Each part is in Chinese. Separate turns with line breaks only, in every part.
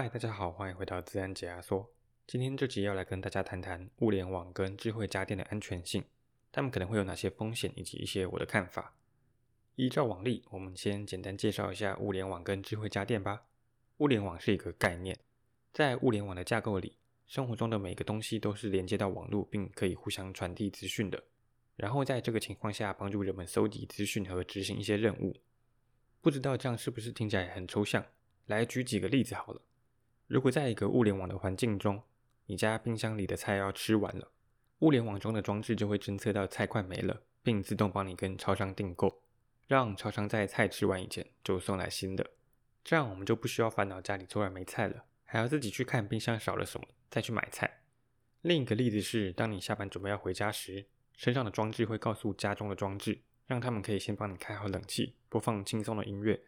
嗨，大家好，欢迎回到自然解压缩。今天这集要来跟大家谈谈物联网跟智慧家电的安全性，他们可能会有哪些风险，以及一些我的看法。依照往例，我们先简单介绍一下物联网跟智慧家电吧。物联网是一个概念，在物联网的架构里，生活中的每个东西都是连接到网络，并可以互相传递资讯的。然后在这个情况下，帮助人们搜集资讯和执行一些任务。不知道这样是不是听起来很抽象？来举几个例子好了。如果在一个物联网的环境中，你家冰箱里的菜要吃完了，物联网中的装置就会侦测到菜快没了，并自动帮你跟超商订购，让超商在菜吃完以前就送来新的。这样我们就不需要烦恼家里突然没菜了，还要自己去看冰箱少了什么再去买菜。另一个例子是，当你下班准备要回家时，身上的装置会告诉家中的装置，让他们可以先帮你开好冷气，播放轻松的音乐，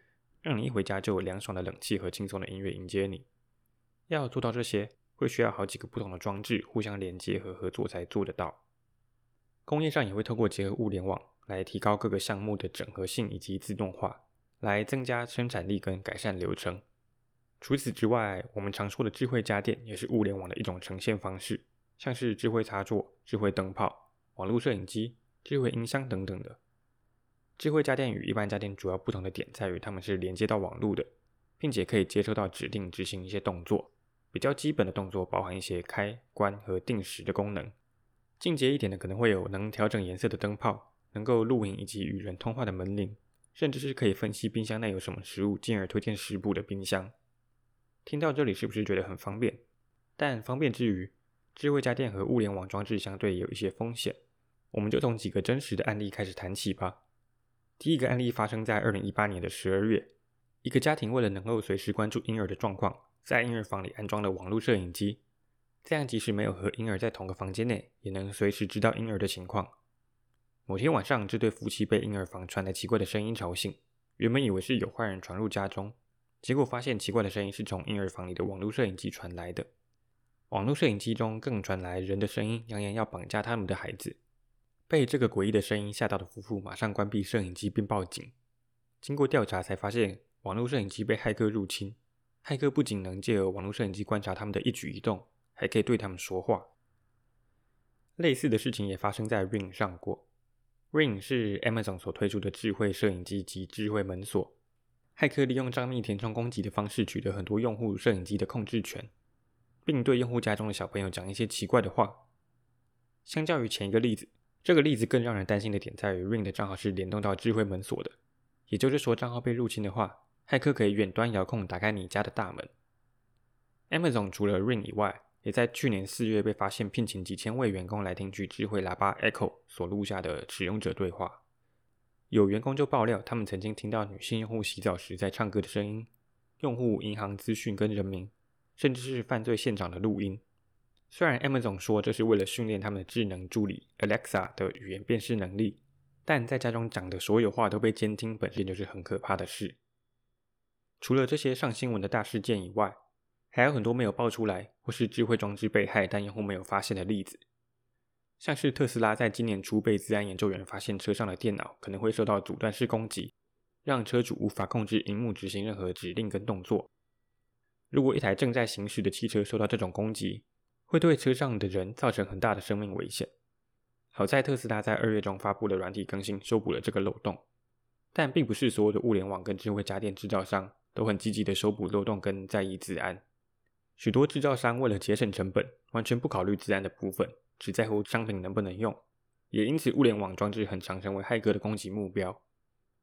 让你一回家就有凉爽的冷气和轻松的音乐迎接你。要做到这些，会需要好几个不同的装置互相连接和合作才做得到。工业上也会透过结合物联网来提高各个项目的整合性以及自动化，来增加生产力跟改善流程。除此之外，我们常说的智慧家电也是物联网的一种呈现方式，像是智慧插座、智慧灯泡、网络摄影机、智慧音箱等等的。智慧家电与一般家电主要不同的点在于，它们是连接到网络的，并且可以接收到指令执行一些动作。比较基本的动作包含一些开关和定时的功能，进阶一点的可能会有能调整颜色的灯泡，能够录影以及与人通话的门铃，甚至是可以分析冰箱内有什么食物，进而推荐食谱的冰箱。听到这里是不是觉得很方便？但方便之余，智慧家电和物联网装置相对也有一些风险。我们就从几个真实的案例开始谈起吧。第一个案例发生在二零一八年的十二月，一个家庭为了能够随时关注婴儿的状况。在婴儿房里安装了网络摄影机，这样即使没有和婴儿在同个房间内，也能随时知道婴儿的情况。某天晚上，这对夫妻被婴儿房传来奇怪的声音吵醒，原本以为是有坏人闯入家中，结果发现奇怪的声音是从婴儿房里的网络摄影机传来的。网络摄影机中更传来人的声音，扬言要绑架他们的孩子。被这个诡异的声音吓到的夫妇马上关闭摄影机并报警。经过调查才发现，网络摄影机被骇客入侵。骇客不仅能借由网络摄影机观察他们的一举一动，还可以对他们说话。类似的事情也发生在 Ring 上过。Ring 是 Amazon 所推出的智慧摄影机及智慧门锁。骇客利用帐密填充攻击的方式，取得很多用户摄影机的控制权，并对用户家中的小朋友讲一些奇怪的话。相较于前一个例子，这个例子更让人担心的点在于，Ring 的账号是联动到智慧门锁的，也就是说，账号被入侵的话。骇客可以远端遥控打开你家的大门。Amazon 除了 Ring 以外，也在去年四月被发现聘请几千位员工来听取智慧喇叭 Echo 所录下的使用者对话。有员工就爆料，他们曾经听到女性用户洗澡时在唱歌的声音，用户银行资讯跟人名，甚至是犯罪现场的录音。虽然 Amazon 说这是为了训练他们的智能助理 Alexa 的语言辨识能力，但在家中讲的所有话都被监听，本身就是很可怕的事。除了这些上新闻的大事件以外，还有很多没有爆出来或是智慧装置被害但用户没有发现的例子。像是特斯拉在今年初被资安研究员发现车上的电脑可能会受到阻断式攻击，让车主无法控制荧幕执行任何指令跟动作。如果一台正在行驶的汽车受到这种攻击，会对车上的人造成很大的生命危险。好在特斯拉在二月中发布了软体更新，修补了这个漏洞。但并不是所有的物联网跟智慧家电制造商。都很积极的修补漏洞跟在意治安，许多制造商为了节省成本，完全不考虑治安的部分，只在乎商品能不能用，也因此物联网装置很常成为骇客的攻击目标。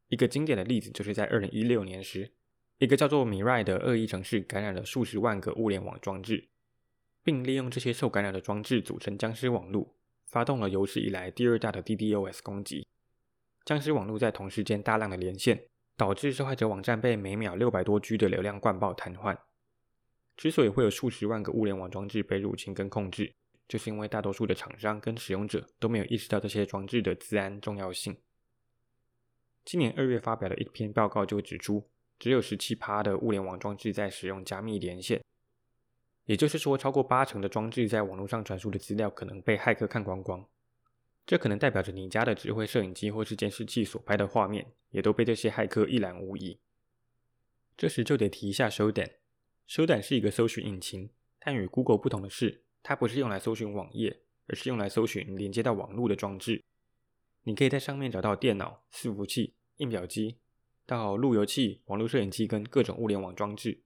一个经典的例子就是在二零一六年时，一个叫做 Mirai 的恶意程式感染了数十万个物联网装置，并利用这些受感染的装置组成僵尸网络，发动了有史以来第二大的 DDoS 攻击。僵尸网络在同时间大量的连线。导致受害者网站被每秒六百多 G 的流量灌爆瘫痪。之所以会有数十万个物联网装置被入侵跟控制，就是因为大多数的厂商跟使用者都没有意识到这些装置的自安重要性。今年二月发表的一篇报告就指出，只有十七趴的物联网装置在使用加密连线，也就是说，超过八成的装置在网络上传输的资料可能被骇客看光光。这可能代表着你家的智慧摄影机或是监视器所拍的画面，也都被这些骇客一览无遗。这时就得提一下 Shodan。Shodan 是一个搜寻引擎，但与 Google 不同的是，它不是用来搜寻网页，而是用来搜寻连接到网络的装置。你可以在上面找到电脑、伺服器、印表机，到路由器、网络摄影机跟各种物联网装置。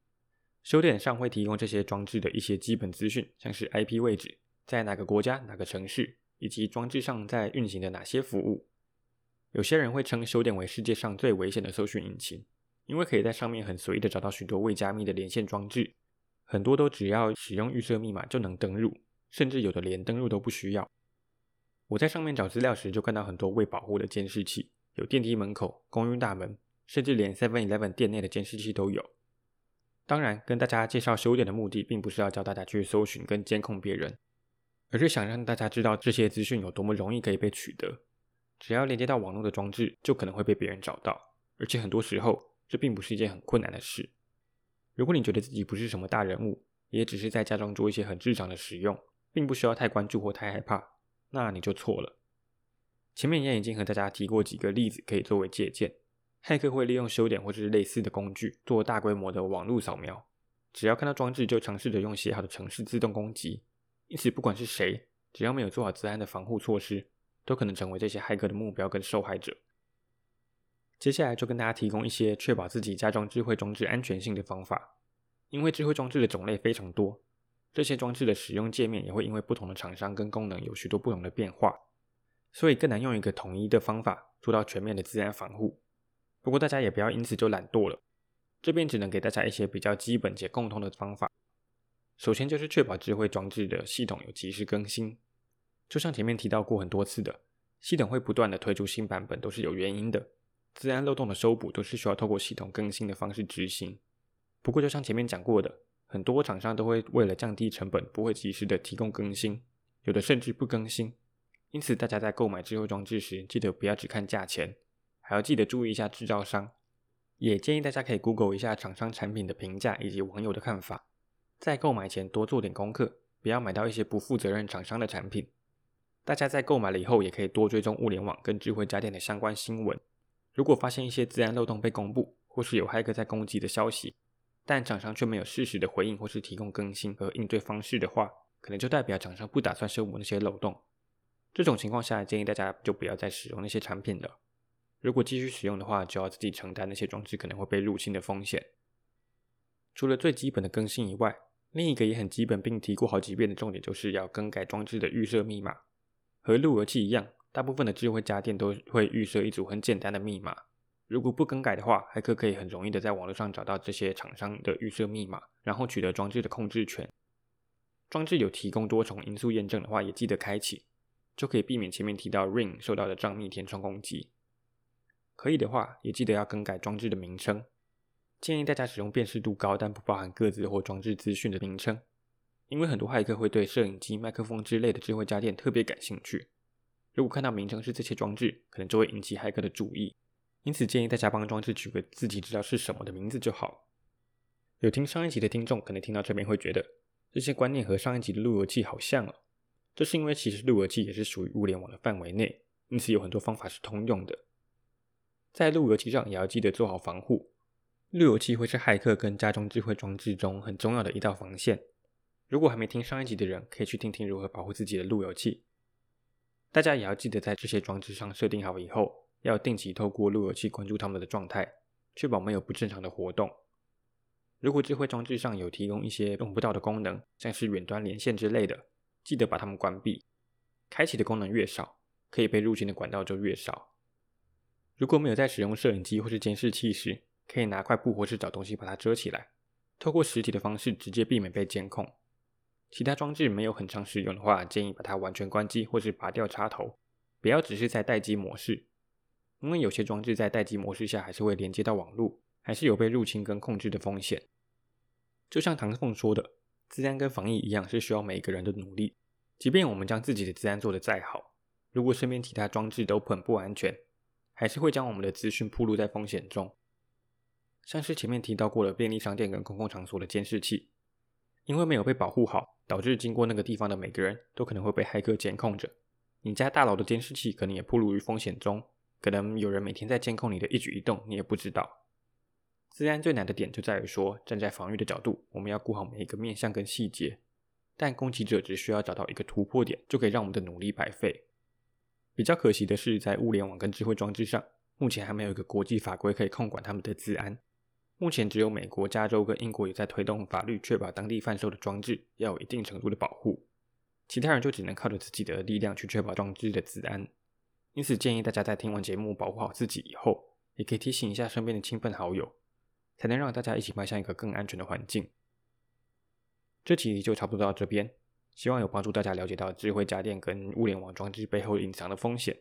Shodan 上会提供这些装置的一些基本资讯，像是 IP 位置，在哪个国家、哪个城市，以及装置上在运行的哪些服务。有些人会称 Shodan 为世界上最危险的搜寻引擎，因为可以在上面很随意的找到许多未加密的连线装置，很多都只要使用预设密码就能登入，甚至有的连登入都不需要。我在上面找资料时，就看到很多未保护的监视器，有电梯门口、公寓大门，甚至连 Seven Eleven 店内的监视器都有。当然，跟大家介绍 Shodan 的目的，并不是要教大家去搜寻跟监控别人，而是想让大家知道这些资讯有多么容易可以被取得。只要连接到网络的装置，就可能会被别人找到，而且很多时候，这并不是一件很困难的事。如果你觉得自己不是什么大人物，也只是在家中做一些很日常的使用，并不需要太关注或太害怕。那你就错了。前面也已经和大家提过几个例子，可以作为借鉴。骇客会利用修点或者是类似的工具做大规模的网络扫描，只要看到装置就尝试着用写好的程式自动攻击。因此，不管是谁，只要没有做好资安的防护措施，都可能成为这些骇客的目标跟受害者。接下来就跟大家提供一些确保自己家装智慧装置安全性的方法，因为智慧装置的种类非常多。这些装置的使用界面也会因为不同的厂商跟功能有许多不同的变化，所以更难用一个统一的方法做到全面的自然防护。不过大家也不要因此就懒惰了，这边只能给大家一些比较基本且共通的方法。首先就是确保智慧装置的系统有及时更新，就像前面提到过很多次的，系统会不断的推出新版本都是有原因的，自然漏洞的修补都是需要透过系统更新的方式执行。不过就像前面讲过的。很多厂商都会为了降低成本，不会及时的提供更新，有的甚至不更新。因此，大家在购买智慧装置时，记得不要只看价钱，还要记得注意一下制造商。也建议大家可以 Google 一下厂商产品的评价以及网友的看法，在购买前多做点功课，不要买到一些不负责任厂商的产品。大家在购买了以后，也可以多追踪物联网跟智慧家电的相关新闻。如果发现一些资安漏洞被公布，或是有骇客在攻击的消息，但厂商却没有适时的回应或是提供更新和应对方式的话，可能就代表厂商不打算修补那些漏洞。这种情况下，建议大家就不要再使用那些产品了。如果继续使用的话，就要自己承担那些装置可能会被入侵的风险。除了最基本的更新以外，另一个也很基本并提过好几遍的重点，就是要更改装置的预设密码。和路由器一样，大部分的智慧家电都会预设一组很简单的密码。如果不更改的话，骇客可以很容易的在网络上找到这些厂商的预设密码，然后取得装置的控制权。装置有提供多重因素验证的话，也记得开启，就可以避免前面提到 Ring 受到的账密填充攻击。可以的话，也记得要更改装置的名称。建议大家使用辨识度高但不包含个资或装置资讯的名称，因为很多骇客会对摄影机、麦克风之类的智慧家电特别感兴趣。如果看到名称是这些装置，可能就会引起骇客的注意。因此，建议大家帮装置取个自己知道是什么的名字就好。有听上一集的听众可能听到这边会觉得这些观念和上一集的路由器好像哦。这是因为其实路由器也是属于物联网的范围内，因此有很多方法是通用的。在路由器上也要记得做好防护。路由器会是骇客跟家中智慧装置中很重要的一道防线。如果还没听上一集的人，可以去听听如何保护自己的路由器。大家也要记得在这些装置上设定好以后。要定期透过路由器关注他们的状态，确保没有不正常的活动。如果智慧装置上有提供一些用不到的功能，像是远端连线之类的，记得把它们关闭。开启的功能越少，可以被入侵的管道就越少。如果没有在使用摄影机或是监视器时，可以拿块布或是找东西把它遮起来，透过实体的方式直接避免被监控。其他装置没有很常使用的话，建议把它完全关机或是拔掉插头，不要只是在待机模式。因为有些装置在待机模式下还是会连接到网络，还是有被入侵跟控制的风险。就像唐凤说的，资安跟防疫一样，是需要每一个人的努力。即便我们将自己的资安做得再好，如果身边其他装置都很不安全，还是会将我们的资讯暴露在风险中。像是前面提到过的便利商店跟公共场所的监视器，因为没有被保护好，导致经过那个地方的每个人都可能会被骇客监控着。你家大楼的监视器可能也暴露于风险中。可能有人每天在监控你的一举一动，你也不知道。治安最难的点就在于说，站在防御的角度，我们要顾好每一个面向跟细节，但攻击者只需要找到一个突破点，就可以让我们的努力白费。比较可惜的是，在物联网跟智慧装置上，目前还没有一个国际法规可以控管他们的治安。目前只有美国加州跟英国也在推动法律，确保当地贩售的装置要有一定程度的保护，其他人就只能靠着自己的力量去确保装置的资安。因此，建议大家在听完节目保护好自己以后，也可以提醒一下身边的亲朋好友。才能让大家一起迈向一个更安全的环境。这期就差不多到这边，希望有帮助大家了解到智慧家电跟物联网装置背后隐藏的风险。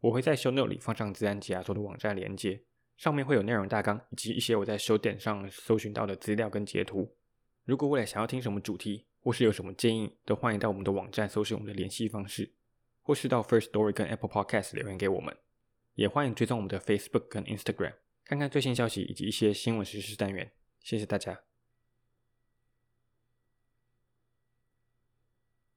我会在 show note 里放上自安解压缩的网站连接，上面会有内容大纲以及一些我在 show 点上搜寻到的资料跟截图。如果未来想要听什么主题，或是有什么建议，都欢迎到我们的网站搜寻我们的联系方式，或是到 First Story 跟 Apple Podcast 留言给我们。也欢迎追踪我们的 Facebook 跟 Instagram。看看最新消息以及一些新闻实时事单元，谢谢大家。